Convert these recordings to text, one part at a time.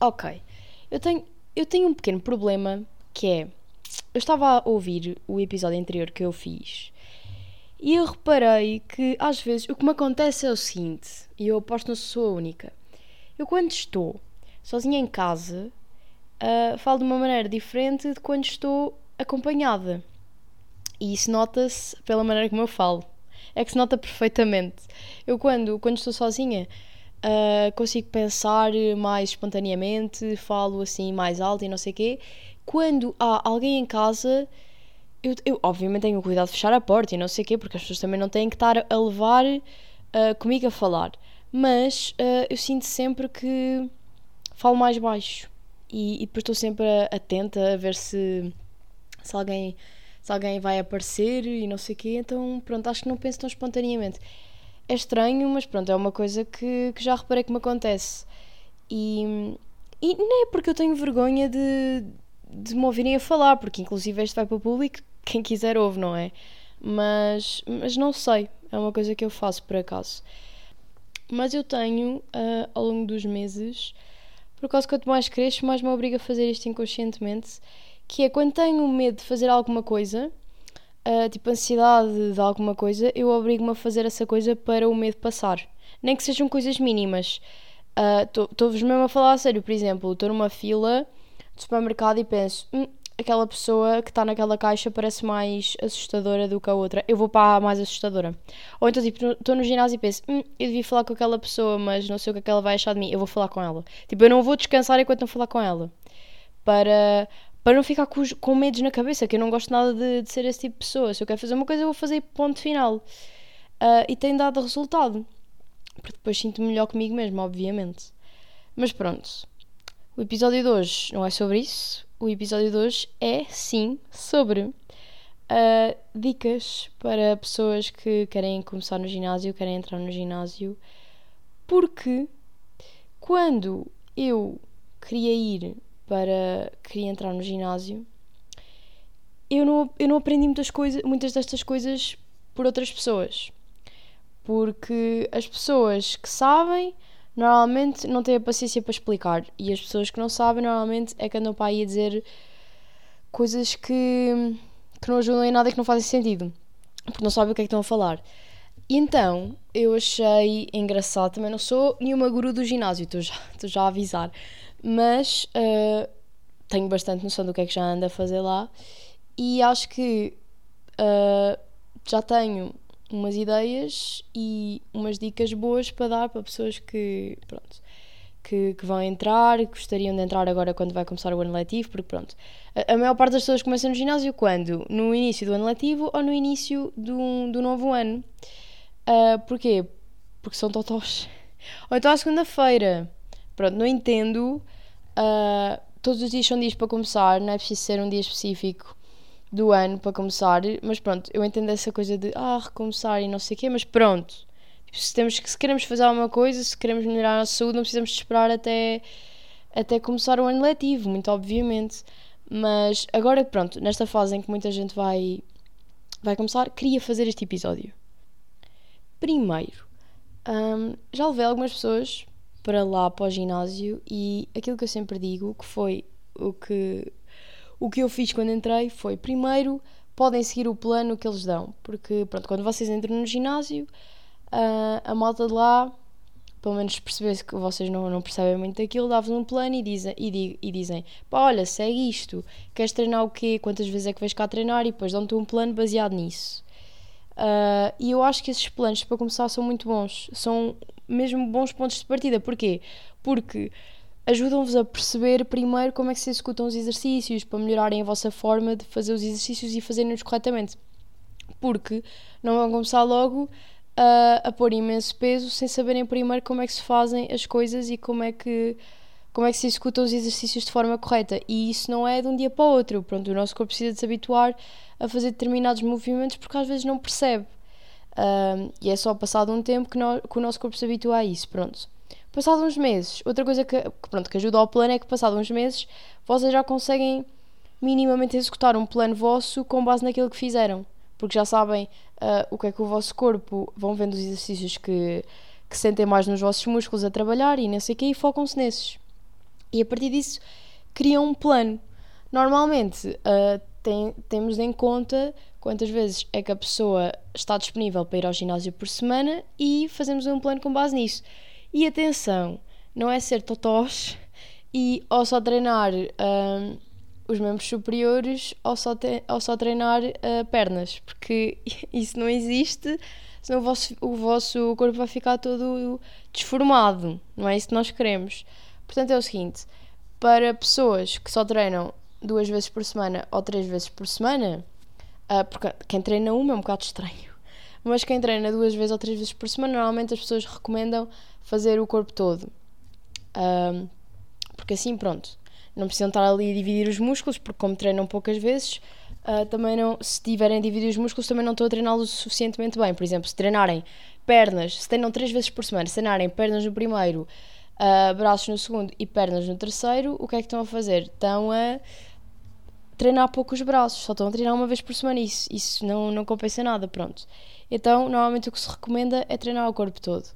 Ok. Eu tenho, eu tenho um pequeno problema que é. Eu estava a ouvir o episódio anterior que eu fiz e eu reparei que às vezes o que me acontece é o seguinte, e eu aposto não sou a única. Eu quando estou sozinha em casa uh, falo de uma maneira diferente de quando estou acompanhada. E isso nota-se pela maneira como eu falo. É que se nota perfeitamente. Eu quando, quando estou sozinha uh, consigo pensar mais espontaneamente, falo assim mais alto e não sei o quê. Quando há alguém em casa, eu, eu obviamente tenho cuidado de fechar a porta e não sei o quê, porque as pessoas também não têm que estar a levar uh, comigo a falar. Mas uh, eu sinto sempre que falo mais baixo e, e depois estou sempre atenta a ver se, se alguém se alguém vai aparecer e não sei o quê, então pronto, acho que não penso tão espontaneamente é estranho, mas pronto, é uma coisa que, que já reparei que me acontece. E, e nem é porque eu tenho vergonha de, de me ouvirem a falar, porque inclusive este vai para o público, quem quiser ouve, não é? Mas, mas não sei, é uma coisa que eu faço por acaso. Mas eu tenho, uh, ao longo dos meses, por causa quanto mais cresço, mais me obriga a fazer isto inconscientemente, que é quando tenho medo de fazer alguma coisa, uh, tipo ansiedade de alguma coisa, eu obrigo-me a fazer essa coisa para o medo passar. Nem que sejam coisas mínimas. Estou-vos uh, mesmo a falar a sério, por exemplo, estou numa fila de supermercado e penso, hum, aquela pessoa que está naquela caixa parece mais assustadora do que a outra, eu vou para a mais assustadora. Ou então, tipo, estou no ginásio e penso, hum, eu devia falar com aquela pessoa, mas não sei o que, é que ela vai achar de mim, eu vou falar com ela. Tipo, eu não vou descansar enquanto não falar com ela. Para, para não ficar com, com medos na cabeça, que eu não gosto nada de, de, ser esse tipo de pessoa. Se eu quero fazer uma coisa, eu vou fazer ponto final. Uh, e tem dado resultado. Porque depois sinto-me melhor comigo mesmo, obviamente. Mas pronto. O episódio de hoje não é sobre isso. O episódio de hoje é, sim, sobre uh, dicas para pessoas que querem começar no ginásio, querem entrar no ginásio. Porque quando eu queria ir para queria entrar no ginásio, eu não, eu não aprendi muitas, coisas, muitas destas coisas por outras pessoas. Porque as pessoas que sabem normalmente não têm a paciência para explicar. E as pessoas que não sabem normalmente é que andam para aí a dizer coisas que, que não ajudam em nada e que não fazem sentido. Porque não sabem o que é que estão a falar. E então eu achei engraçado. Também não sou nenhuma guru do ginásio, estou já, estou já a avisar mas uh, tenho bastante noção do que é que já anda a fazer lá e acho que uh, já tenho umas ideias e umas dicas boas para dar para pessoas que, pronto, que, que vão entrar, gostariam de entrar agora quando vai começar o ano letivo, porque pronto, a, a maior parte das pessoas começam no ginásio quando? No início do ano letivo ou no início do, do novo ano. Uh, porquê? Porque são totós. Ou então à segunda-feira. Pronto, não entendo. Uh, todos os dias são dias para começar, não é preciso ser um dia específico do ano para começar, mas pronto, eu entendo essa coisa de ah, recomeçar e não sei o quê, mas pronto. Tipo, se, temos, se queremos fazer alguma coisa, se queremos melhorar a nossa saúde, não precisamos de esperar até, até começar o ano letivo, muito obviamente. Mas agora, pronto, nesta fase em que muita gente vai, vai começar, queria fazer este episódio. Primeiro, um, já levei algumas pessoas para lá para o ginásio e aquilo que eu sempre digo que foi o que o que eu fiz quando entrei foi primeiro podem seguir o plano que eles dão porque pronto quando vocês entram no ginásio a, a malta de lá pelo menos perceber que vocês não, não percebem muito daquilo, dá-vos um plano e dizem, e, e dizem pá, olha, segue isto, queres treinar o quê, quantas vezes é que vais cá treinar e depois dão-te um plano baseado nisso. Uh, e eu acho que esses planos, para começar, são muito bons. São mesmo bons pontos de partida. Porquê? Porque ajudam-vos a perceber primeiro como é que se executam os exercícios, para melhorarem a vossa forma de fazer os exercícios e fazerem-nos corretamente. Porque não vão começar logo a, a pôr imenso peso sem saberem primeiro como é que se fazem as coisas e como é que como é que se executam os exercícios de forma correta. E isso não é de um dia para o outro. Pronto, o nosso corpo precisa de se habituar a fazer determinados movimentos porque às vezes não percebe. Um, e é só passado um tempo que, nós, que, o nosso corpo se habitua a isso, pronto. Passado uns meses, outra coisa que, que, pronto, que ajuda ao plano é que passado uns meses vocês já conseguem minimamente executar um plano vosso com base naquilo que fizeram. Porque já sabem uh, o que é que o vosso corpo, vão vendo os exercícios que, que sentem mais nos vossos músculos a trabalhar e não sei o que e focam-se nesses. E a partir disso criam um plano. Normalmente uh, tem, temos em conta quantas vezes é que a pessoa está disponível para ir ao ginásio por semana e fazemos um plano com base nisso. E atenção, não é ser totós e ou só treinar uh, os membros superiores ou só, te, ou só treinar uh, pernas, porque isso não existe, senão o vosso, o vosso corpo vai ficar todo desformado, não é isso que nós queremos. Portanto, é o seguinte: para pessoas que só treinam duas vezes por semana ou três vezes por semana, uh, porque quem treina uma é um bocado estranho, mas quem treina duas vezes ou três vezes por semana, normalmente as pessoas recomendam fazer o corpo todo. Uh, porque assim, pronto, não precisam estar ali a dividir os músculos, porque como treinam poucas vezes, uh, também não, se tiverem a dividir os músculos, também não estão a treiná-los suficientemente bem. Por exemplo, se treinarem pernas, se treinam três vezes por semana, se treinarem pernas no primeiro, uh, braços no segundo e pernas no terceiro, o que é que estão a fazer? Estão a treinar poucos braços, só estão a treinar uma vez por semana, isso, isso não, não compensa nada, pronto. Então, normalmente o que se recomenda é treinar o corpo todo.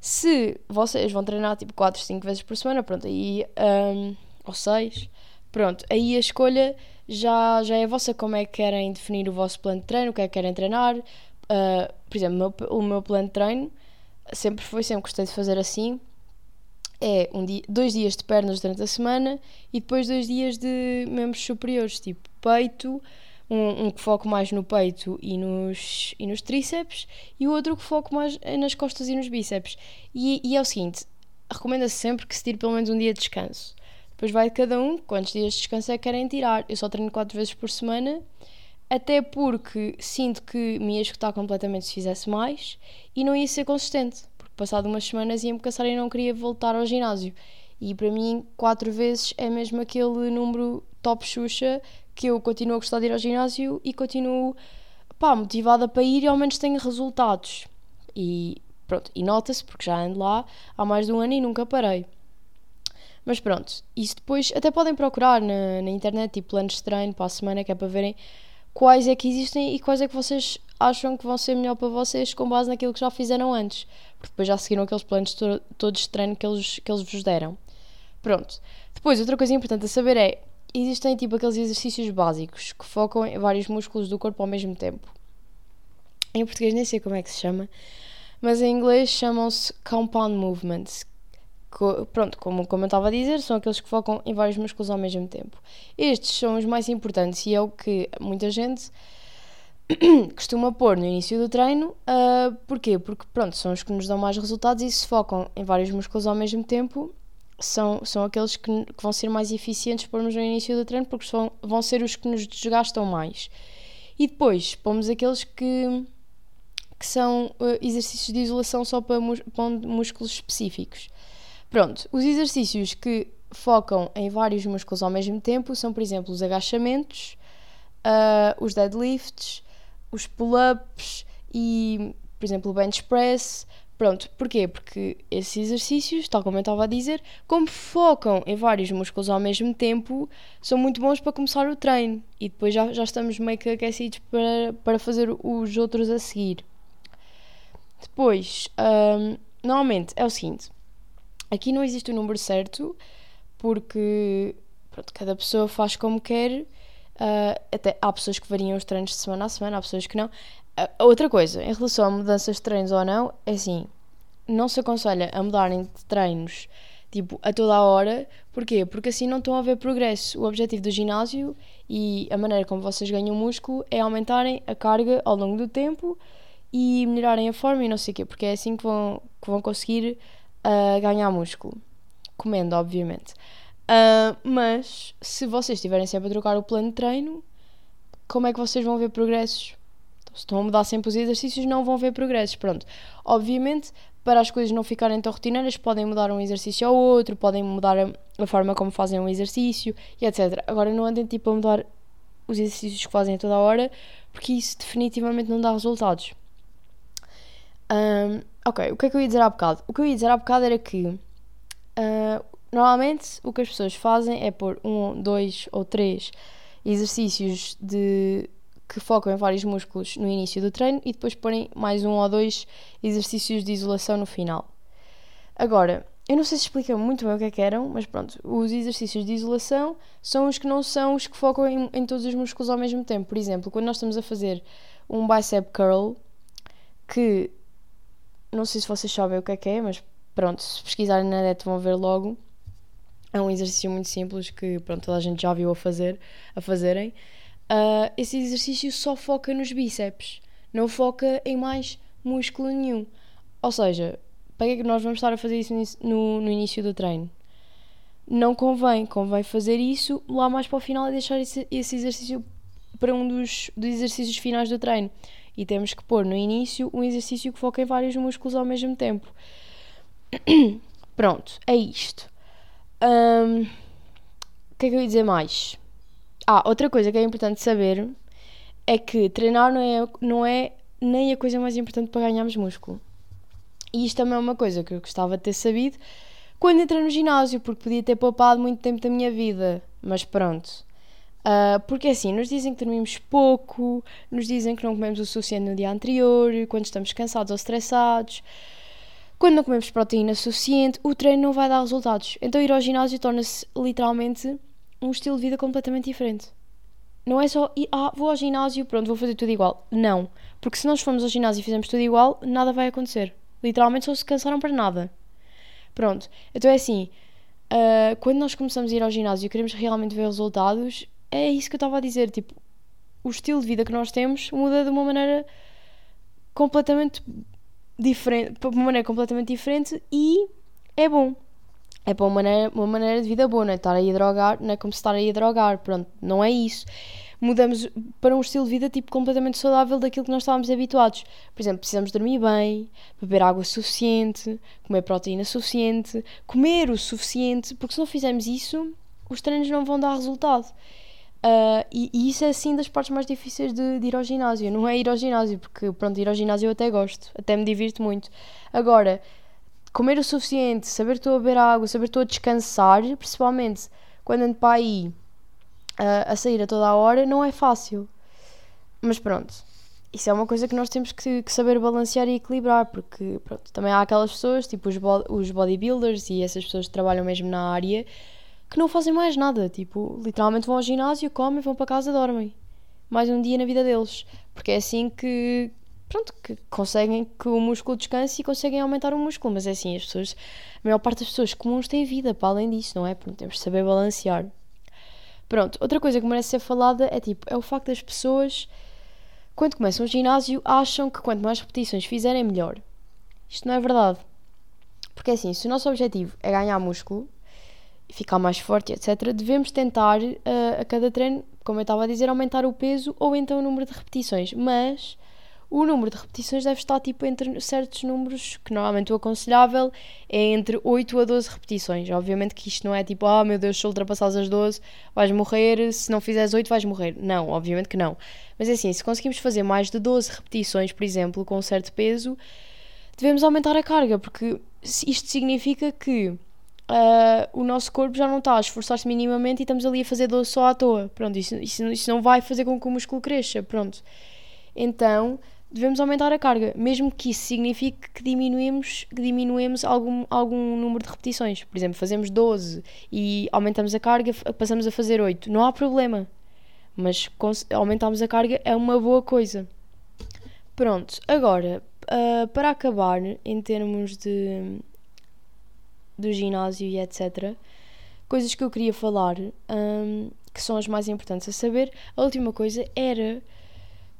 Se vocês vão treinar tipo 4, 5 vezes por semana, pronto, aí. Um, ou 6, pronto, aí a escolha já, já é vossa, como é que querem definir o vosso plano de treino, o que é que querem treinar. Uh, por exemplo, o meu, o meu plano de treino sempre foi, sempre gostei de fazer assim. É um dia, dois dias de pernas durante a semana e depois dois dias de membros superiores, tipo peito, um, um, que foco mais no peito e nos, e nos tríceps e o outro que foco mais nas costas e nos bíceps. E, e é o seguinte, recomenda-se sempre que se tire pelo menos um dia de descanso. Depois vai de cada um quantos dias de descanso é que querem tirar. Eu só treino 4 vezes por semana, até porque sinto que me ia escutar completamente se fizesse mais e não ia ser consistente, passado umas semanas ia-me cansar e não queria voltar ao ginásio. E para mim, 4 vezes é mesmo aquele número top Xuxa que eu continuo a gostar de ir ao ginásio e continuo pá, motivada para ir e ao menos tenho resultados. E pronto, e nota-se porque já ando lá há mais de um ano e nunca parei. Mas pronto, isso depois até podem procurar na, na internet, tipo planos de treino para a semana, que é para verem quais é que existem e quais é que vocês acham que vão ser melhor para vocês com base naquilo que já fizeram antes. Porque depois já seguiram aqueles planos to todos treino que eles, que eles vos deram. Pronto. Depois, outra coisa importante a saber é: existem tipo aqueles exercícios básicos que focam em vários músculos do corpo ao mesmo tempo. Em português nem sei como é que se chama, mas em inglês chamam-se compound movements, pronto, como, como eu estava a dizer, são aqueles que focam em vários músculos ao mesmo tempo. Estes são os mais importantes e é o que muita gente costuma pôr no início do treino. Uh, porquê? Porque, pronto, são os que nos dão mais resultados e se focam em vários músculos ao mesmo tempo, são, são aqueles que, que vão ser mais eficientes pormos no início do treino porque são, vão ser os que nos desgastam mais. E depois pomos aqueles que, que são uh, exercícios de isolação só para, para músculos específicos. Pronto, os exercícios que focam em vários músculos ao mesmo tempo são, por exemplo, os agachamentos, uh, os deadlifts, os pull-ups e, por exemplo, o bench press. Pronto, porquê? Porque esses exercícios, tal como eu estava a dizer, como focam em vários músculos ao mesmo tempo, são muito bons para começar o treino e depois já, já estamos meio que aquecidos para, para fazer os outros a seguir. Depois, um, normalmente é o seguinte: Aqui não existe o número certo, porque pronto, cada pessoa faz como quer. Uh, até há pessoas que variam os treinos de semana a semana, há pessoas que não. Uh, outra coisa, em relação a mudanças de treinos ou não, é assim: não se aconselha a mudarem de treinos tipo a toda a hora. Porquê? Porque assim não estão a ver progresso. O objetivo do ginásio e a maneira como vocês ganham músculo é aumentarem a carga ao longo do tempo e melhorarem a forma e não sei o quê, porque é assim que vão, que vão conseguir a ganhar músculo. Comendo, obviamente. Uh, mas se vocês estiverem sempre a trocar o plano de treino, como é que vocês vão ver progressos? Então, se estão a mudar sempre os exercícios, não vão ver progressos. Pronto. Obviamente, para as coisas não ficarem tão rotineiras, podem mudar um exercício ao outro, podem mudar a, forma como fazem um exercício e etc. Agora, não andem tipo a mudar os exercícios que fazem a toda a hora, porque isso definitivamente não dá resultados. Um, Ok, o que é que eu ia dizer há bocado? O que eu ia dizer há bocado era que uh, normalmente o que as pessoas fazem é pôr um, dois ou três exercícios de que focam em vários músculos no início do treino e depois porem mais um ou dois exercícios de isolação no final. Agora, eu não sei se explica muito bem o que é que eram, mas pronto, os exercícios de isolação são os que não são os que focam em, em todos os músculos ao mesmo tempo. Por exemplo, quando nós estamos a fazer um bicep curl, que não sei se vocês sabem o que é que é, mas pronto, se pesquisarem na net vão ver logo. É um exercício muito simples que pronto, toda a gente já viu a, fazer, a fazerem. Uh, esse exercício só foca nos bíceps, não foca em mais músculo nenhum. Ou seja, para que é que nós vamos estar a fazer isso no, no início do treino? Não convém, convém fazer isso lá mais para o final e deixar esse, esse exercício para um dos, dos exercícios finais do treino. E temos que pôr no início um exercício que foca em vários músculos ao mesmo tempo. Pronto, é isto. Um, o que é que eu ia dizer mais? Ah, outra coisa que é importante saber é que treinar não é, não é nem a coisa mais importante para ganharmos músculo. E isto também é uma coisa que eu gostava de ter sabido quando entrei no ginásio, porque podia ter poupado muito tempo da minha vida. Mas pronto. Uh, porque assim, nos dizem que dormimos pouco, nos dizem que não comemos o suficiente no dia anterior, quando estamos cansados ou estressados, quando não comemos proteína suficiente, o treino não vai dar resultados. Então ir ao ginásio torna-se literalmente um estilo de vida completamente diferente. Não é só, ah, vou ao ginásio, pronto, vou fazer tudo igual. Não. Porque se nós formos ao ginásio e fizermos tudo igual, nada vai acontecer. Literalmente só se cansaram para nada. Pronto. Então é assim. Uh, quando nós começamos a ir ao ginásio e queremos realmente ver resultados, é isso que eu estava a dizer. Tipo, o estilo de vida que nós temos muda de uma maneira completamente diferente, de uma maneira completamente diferente e é bom. É para uma maneira, uma maneira de vida boa, não é estar aí a drogar, não é como se estar aí a drogar, pronto, não é isso mudamos para um estilo de vida tipo completamente saudável daquilo que nós estávamos habituados. Por exemplo, precisamos dormir bem, beber água suficiente, comer proteína suficiente, comer o suficiente, porque se não fizermos isso, os treinos não vão dar resultado. Uh, e, e, isso é assim das partes mais difíceis de, de, ir ao ginásio. Não é ir ao ginásio, porque pronto, ir ao ginásio eu até gosto, até me divirto muito. Agora, comer o suficiente, saber que estou a beber água, saber que estou a descansar, principalmente quando ando para aí a, a sair a toda a hora não é fácil. Mas pronto, isso é uma coisa que nós temos que, que, saber balancear e equilibrar, porque pronto, também há aquelas pessoas, tipo os, bo os bodybuilders e essas pessoas que trabalham mesmo na área, que não fazem mais nada. Tipo, literalmente vão ao ginásio, comem, vão para casa, dormem. Mais um dia na vida deles. Porque é assim que, pronto, que conseguem que o músculo descanse e conseguem aumentar o músculo. Mas é assim, as pessoas, a maior parte das pessoas comuns têm vida para além disso, não é? Pronto, temos de saber balancear. Pronto, outra coisa que merece ser falada é tipo, é o facto das pessoas, quando começam o ginásio, acham que quanto mais repetições fizerem, melhor. Isto não é verdade. Porque assim, se o nosso objetivo é ganhar músculo ficar mais forte, etc., devemos tentar uh, a cada treino, como eu estava a dizer, aumentar o peso ou então o número de repetições. Mas o número de repetições deve estar tipo entre certos números, que normalmente o aconselhável é entre 8 a 12 repetições. Obviamente que isto não é tipo, ah oh, meu Deus, se ultrapassares as 12 vais morrer, se não fizeres 8 vais morrer. Não, obviamente que não. Mas é assim, se conseguimos fazer mais de 12 repetições, por exemplo, com um certo peso, devemos aumentar a carga, porque isto significa que uh, o nosso corpo já não está a esforçar-se minimamente e estamos ali a fazer 12 só à toa. Pronto, isso, isso, isso não vai fazer com que o músculo cresça. Pronto. Então devemos aumentar a carga, mesmo que isso signifique que diminuímos, que diminuímos algum, algum número de repetições. Por exemplo, fazemos 12 e aumentamos a carga, passamos a fazer 8. Não há problema. Mas aumentarmos a carga é uma boa coisa. Pronto, agora, uh, para acabar, em termos de do ginásio e etc., coisas que eu queria falar, um, que são as mais importantes a saber, a última coisa era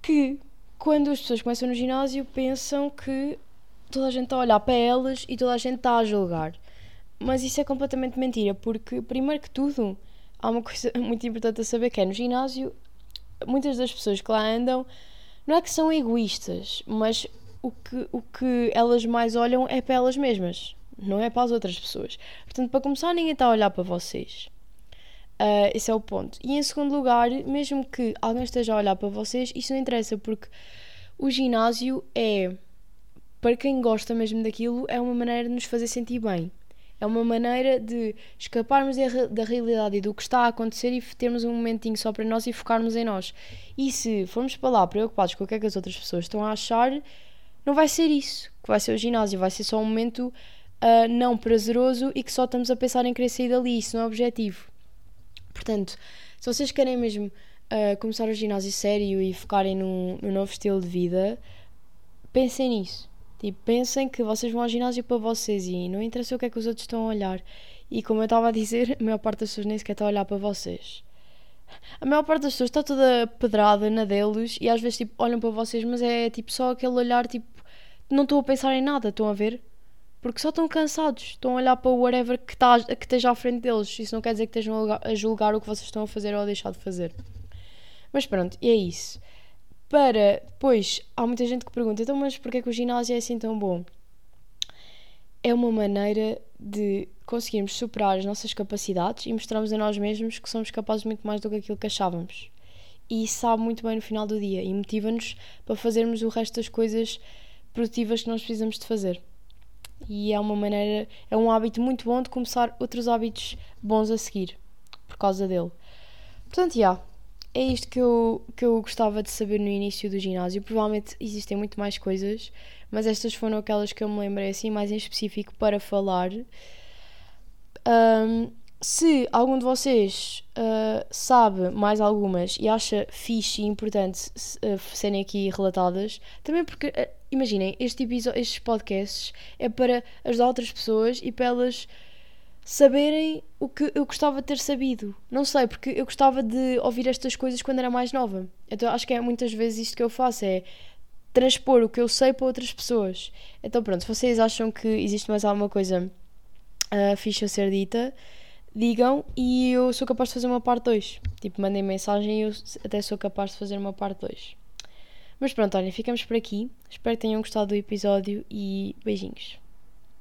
que quando as pessoas começam no ginásio pensam que toda a gente está a olhar para elas e toda a gente está a julgar. Mas isso é completamente mentira, porque, primeiro que tudo, há uma coisa muito importante a saber que é no ginásio, muitas das pessoas que lá andam não é que são egoístas, mas o que, o que elas mais olham é para elas mesmas, não é para as outras pessoas. Portanto, para começar, ninguém está a olhar para vocês. Uh, esse é o ponto. E em segundo lugar, mesmo que alguém esteja a olhar para vocês, isso não interessa, porque o ginásio é, para quem gosta mesmo daquilo, é uma maneira de nos fazer sentir bem. É uma maneira de escaparmos da realidade e do que está a acontecer e termos um momentinho só para nós e focarmos em nós. E se formos para lá preocupados com o que é que as outras pessoas estão a achar, não vai ser isso que vai ser o ginásio, vai ser só um momento uh, não prazeroso e que só estamos a pensar em querer sair dali. Isso não é objetivo. Portanto, se vocês querem mesmo uh, começar o ginásio sério e focarem num, num novo estilo de vida, pensem nisso. Tipo, pensem que vocês vão ao ginásio para vocês e não interessa o que é que os outros estão a olhar. E como eu estava a dizer, a maior parte das pessoas nem sequer está a olhar para vocês. A maior parte das pessoas está toda pedrada na deles e às vezes tipo, olham para vocês, mas é tipo só aquele olhar tipo, não estou a pensar em nada, estão a ver? Porque só estão cansados, estão a olhar para o whatever que, tá, que esteja à frente deles. Isso não quer dizer que estejam a julgar o que vocês estão a fazer ou a deixar de fazer. Mas pronto, e é isso. Para depois, há muita gente que pergunta: então, mas porquê que o ginásio é assim tão bom? É uma maneira de conseguirmos superar as nossas capacidades e mostrarmos a nós mesmos que somos capazes muito mais do que aquilo que achávamos. E isso sabe muito bem no final do dia e motiva-nos para fazermos o resto das coisas produtivas que nós precisamos de fazer e é uma maneira, é um hábito muito bom de começar outros hábitos bons a seguir por causa dele. Portanto, já, yeah, é isto que eu, que eu gostava de saber no início do ginásio. Provavelmente existem muito mais coisas, mas estas foram aquelas que eu me lembrei assim mais em específico para falar. Um, se algum de vocês uh, sabe mais algumas e acha fixe e importante uh, serem aqui relatadas, também porque, uh, imaginem, este estes podcasts é para ajudar outras pessoas e para elas saberem o que eu gostava de ter sabido. Não sei, porque eu gostava de ouvir estas coisas quando era mais nova. Então acho que é muitas vezes isto que eu faço, é transpor o que eu sei para outras pessoas. Então pronto, se vocês acham que existe mais alguma coisa uh, fixe a ser dita digam e eu sou capaz de fazer uma parte 2. Tipo, mandem mensagem e eu até sou capaz de fazer uma parte 2. Mas pronto, olha, ficamos por aqui. Espero que tenham gostado do episódio e beijinhos.